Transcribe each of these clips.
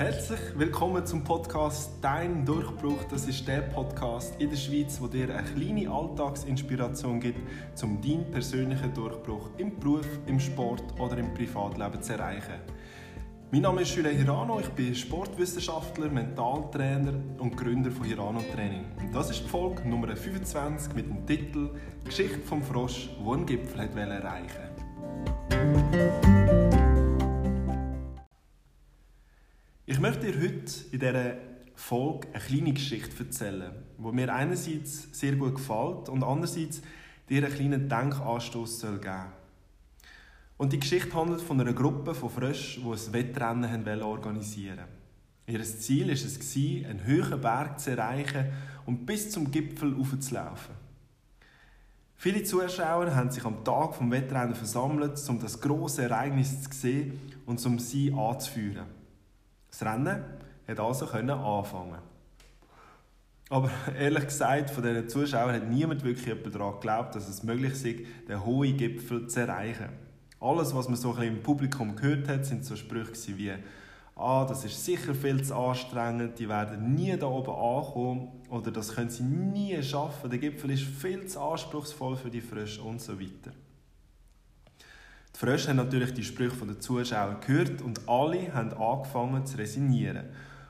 Herzlich willkommen zum Podcast Dein Durchbruch. Das ist der Podcast in der Schweiz, wo dir eine kleine Alltagsinspiration gibt, um deinen persönlichen Durchbruch im Beruf, im Sport oder im Privatleben zu erreichen. Mein Name ist Julian Hirano, ich bin Sportwissenschaftler, Mentaltrainer und Gründer von Hirano Training. Und das ist die Folge Nummer 25 mit dem Titel Geschichte vom Frosch, wo einen Gipfel erreichen Ich möchte dir heute in dieser Folge eine kleine Geschichte erzählen, die mir einerseits sehr gut gefällt und andererseits dir einen kleinen Denkanstoß geben soll. Und die Geschichte handelt von einer Gruppe von Fröschen, die ein Wettrennen organisieren. Ihr Ziel war es, einen höheren Berg zu erreichen und bis zum Gipfel aufzulaufen. Viele Zuschauer haben sich am Tag des Wettrennen versammelt, um das große Ereignis zu sehen und um sie anzuführen. Das Rennen hat also anfangen. Aber ehrlich gesagt, von diesen Zuschauern hat niemand wirklich daran geglaubt, dass es möglich ist, den hohen Gipfel zu erreichen. Alles, was man so ein bisschen im Publikum gehört hat, sind so Sprüche wie «Ah, das ist sicher viel zu anstrengend, die werden nie da oben ankommen» oder «Das können sie nie schaffen, der Gipfel ist viel zu anspruchsvoll für die Frösche» und so weiter. Die Frösche haben natürlich die Sprüche der Zuschauer gehört und alle haben angefangen zu resignieren.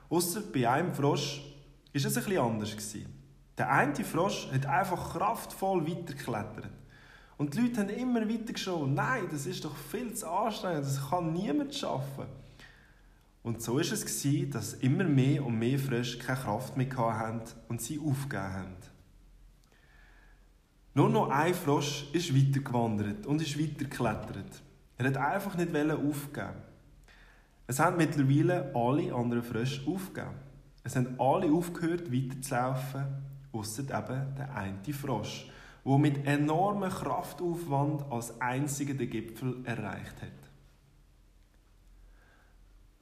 Außer bei einem Frosch war es bisschen anders. Der eine Frosch hat einfach kraftvoll weitergeklettert. Und die Leute haben immer weiter geschaut. Nein, das ist doch viel zu anstrengend, das kann niemand schaffen. Und so war es, dass immer mehr und mehr Frösche keine Kraft mehr hatten und sie aufgegeben haben. Nur noch ein Frosch ist weitergewandert und ist weitergeklettert. Er hat einfach nicht aufgeben. Es haben mittlerweile alle anderen Frösche aufgegeben. Es haben alle aufgehört, weiterzulaufen, außer eben der eine Frosch, der mit enormem Kraftaufwand als einziger den Gipfel erreicht hat.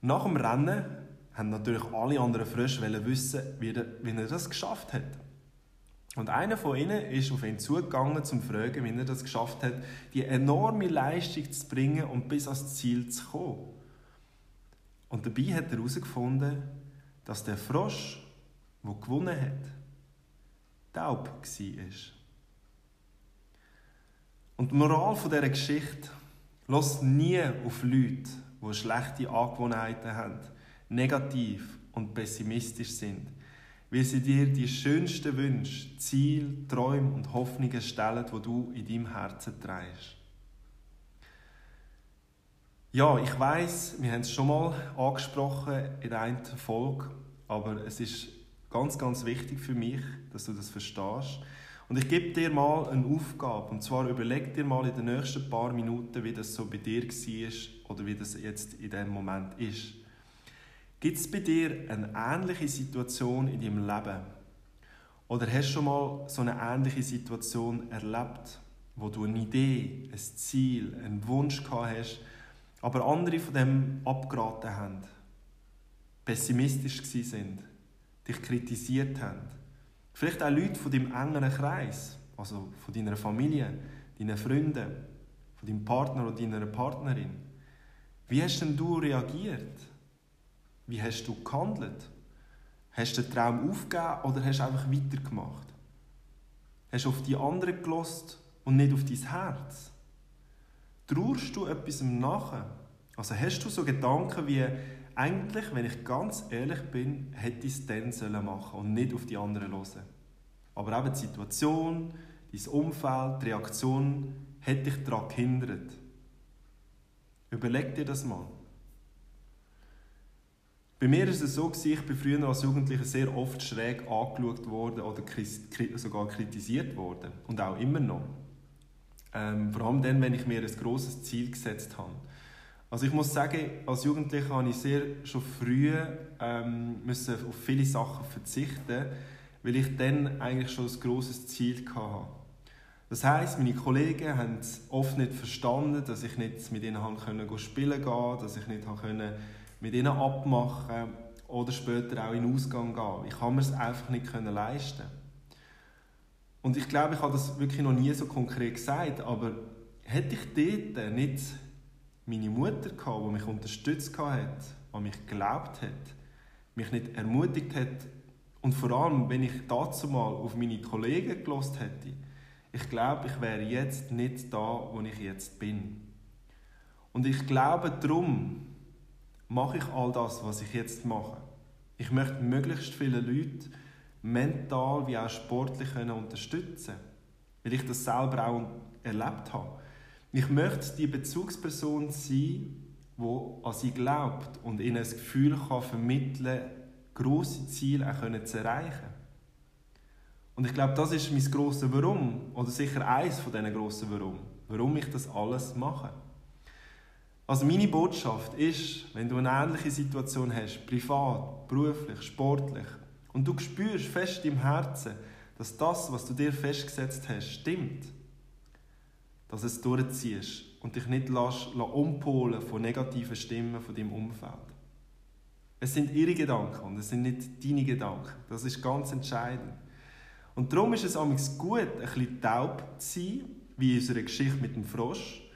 Nach dem Rennen haben natürlich alle anderen Frösche wissen, wie er das geschafft hat. Und einer von ihnen ist auf ihn zugegangen, um zu fragen, wie er das geschafft hat, die enorme Leistung zu bringen und bis ans Ziel zu kommen. Und dabei hat er herausgefunden, dass der Frosch, der gewonnen hat, taub war. Und die Moral dieser Geschichte, lass nie auf Leute, die schlechte Angewohnheiten haben, negativ und pessimistisch sind weil sie dir die schönsten Wünsche, Ziele, Träume und Hoffnungen stellen, die du in deinem Herzen trägst. Ja, ich weiß, wir haben es schon mal angesprochen in einer Folge, aber es ist ganz, ganz wichtig für mich, dass du das verstehst. Und ich gebe dir mal eine Aufgabe, und zwar überleg dir mal in den nächsten paar Minuten, wie das so bei dir war oder wie das jetzt in diesem Moment ist. Gibt es bei dir eine ähnliche Situation in deinem Leben? Oder hast du schon mal so eine ähnliche Situation erlebt, wo du eine Idee, ein Ziel, einen Wunsch gehabt hast, aber andere von dem abgeraten haben, pessimistisch sind, dich kritisiert haben? Vielleicht auch Leute von deinem engeren Kreis, also von deiner Familie, deinen Freunden, von deinem Partner oder deiner Partnerin. Wie hast denn du reagiert? Wie hast du gehandelt? Hast du den Traum aufgegeben oder hast du einfach weitergemacht? Hast du auf die anderen gelost und nicht auf dein Herz? Trauerst du etwas nachher? Also hast du so Gedanken wie, eigentlich, wenn ich ganz ehrlich bin, hätte ich es dann sollen machen und nicht auf die anderen hören. Aber eben die Situation, dein Umfeld, die Reaktion, hätte dich daran gehindert. Überleg dir das mal. Bei mir war es so, ich bin früher als Jugendlicher sehr oft schräg angeschaut worden oder sogar kritisiert worden. Und auch immer noch. Ähm, vor allem dann, wenn ich mir ein grosses Ziel gesetzt habe. Also ich muss sagen, als Jugendlicher habe ich sehr schon früh ähm, müssen auf viele Sachen verzichten, weil ich dann eigentlich schon ein grosses Ziel hatte. Das heißt, meine Kollegen haben oft nicht verstanden, dass ich nicht mit ihnen spielen konnte, dass ich nicht mit ihnen abmachen oder später auch in den Ausgang gehen. Ich kann mir es einfach nicht leisten. Und ich glaube, ich habe das wirklich noch nie so konkret gesagt, aber hätte ich dort nicht meine Mutter gehabt, die mich unterstützt hat, an mich geglaubt hat, mich nicht ermutigt hat und vor allem, wenn ich dazu mal auf meine Kollegen gelost hätte, ich glaube, ich wäre jetzt nicht da, wo ich jetzt bin. Und ich glaube, darum mache ich all das, was ich jetzt mache. Ich möchte möglichst viele Leute mental wie auch sportlich unterstützen weil ich das selber auch erlebt habe. Ich möchte die Bezugsperson sein, die an sie glaubt und ihnen das Gefühl kann vermitteln grosse Ziele auch zu erreichen. Und ich glaube, das ist mein grosses Warum, oder sicher eines von diesen grossen Warum, warum ich das alles mache. Also meine Botschaft ist, wenn du eine ähnliche Situation hast, privat, beruflich, sportlich, und du spürst fest im Herzen, dass das, was du dir festgesetzt hast, stimmt, dass es durchziehst und dich nicht lässt, lässt umpolen von negativen Stimmen von deinem Umfeld. Es sind ihre Gedanken und es sind nicht deine Gedanken. Das ist ganz entscheidend. Und darum ist es amigs gut, ein bisschen taub zu sein, wie in unserer Geschichte mit dem Frosch.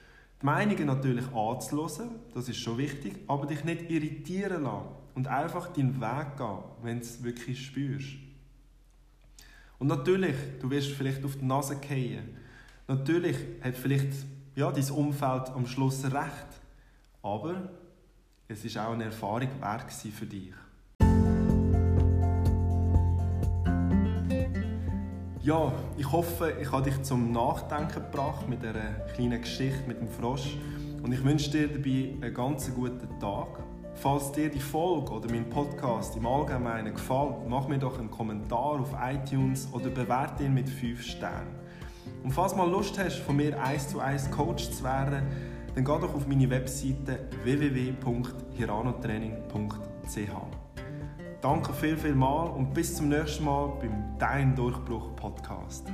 Die Meinungen natürlich anzuhören, das ist schon wichtig, aber dich nicht irritieren lassen und einfach deinen Weg gehen, wenn du es wirklich spürst. Und natürlich, du wirst vielleicht auf die Nase fallen. Natürlich hat vielleicht ja, dein Umfeld am Schluss recht. Aber es ist auch eine Erfahrung wert für dich. Ja, ich hoffe, ich habe dich zum Nachdenken gebracht mit dieser kleinen Geschichte mit dem Frosch. Und ich wünsche dir dabei einen ganz guten Tag. Falls dir die Folge oder mein Podcast im Allgemeinen gefällt, mach mir doch einen Kommentar auf iTunes oder bewerte ihn mit 5 Sternen. Und falls du mal Lust hast, von mir eins zu eins Coach zu werden, dann geh doch auf meine Webseite www.hiranotraining.ch. Danke viel, viel mal und bis zum nächsten Mal beim Dein Durchbruch Podcast.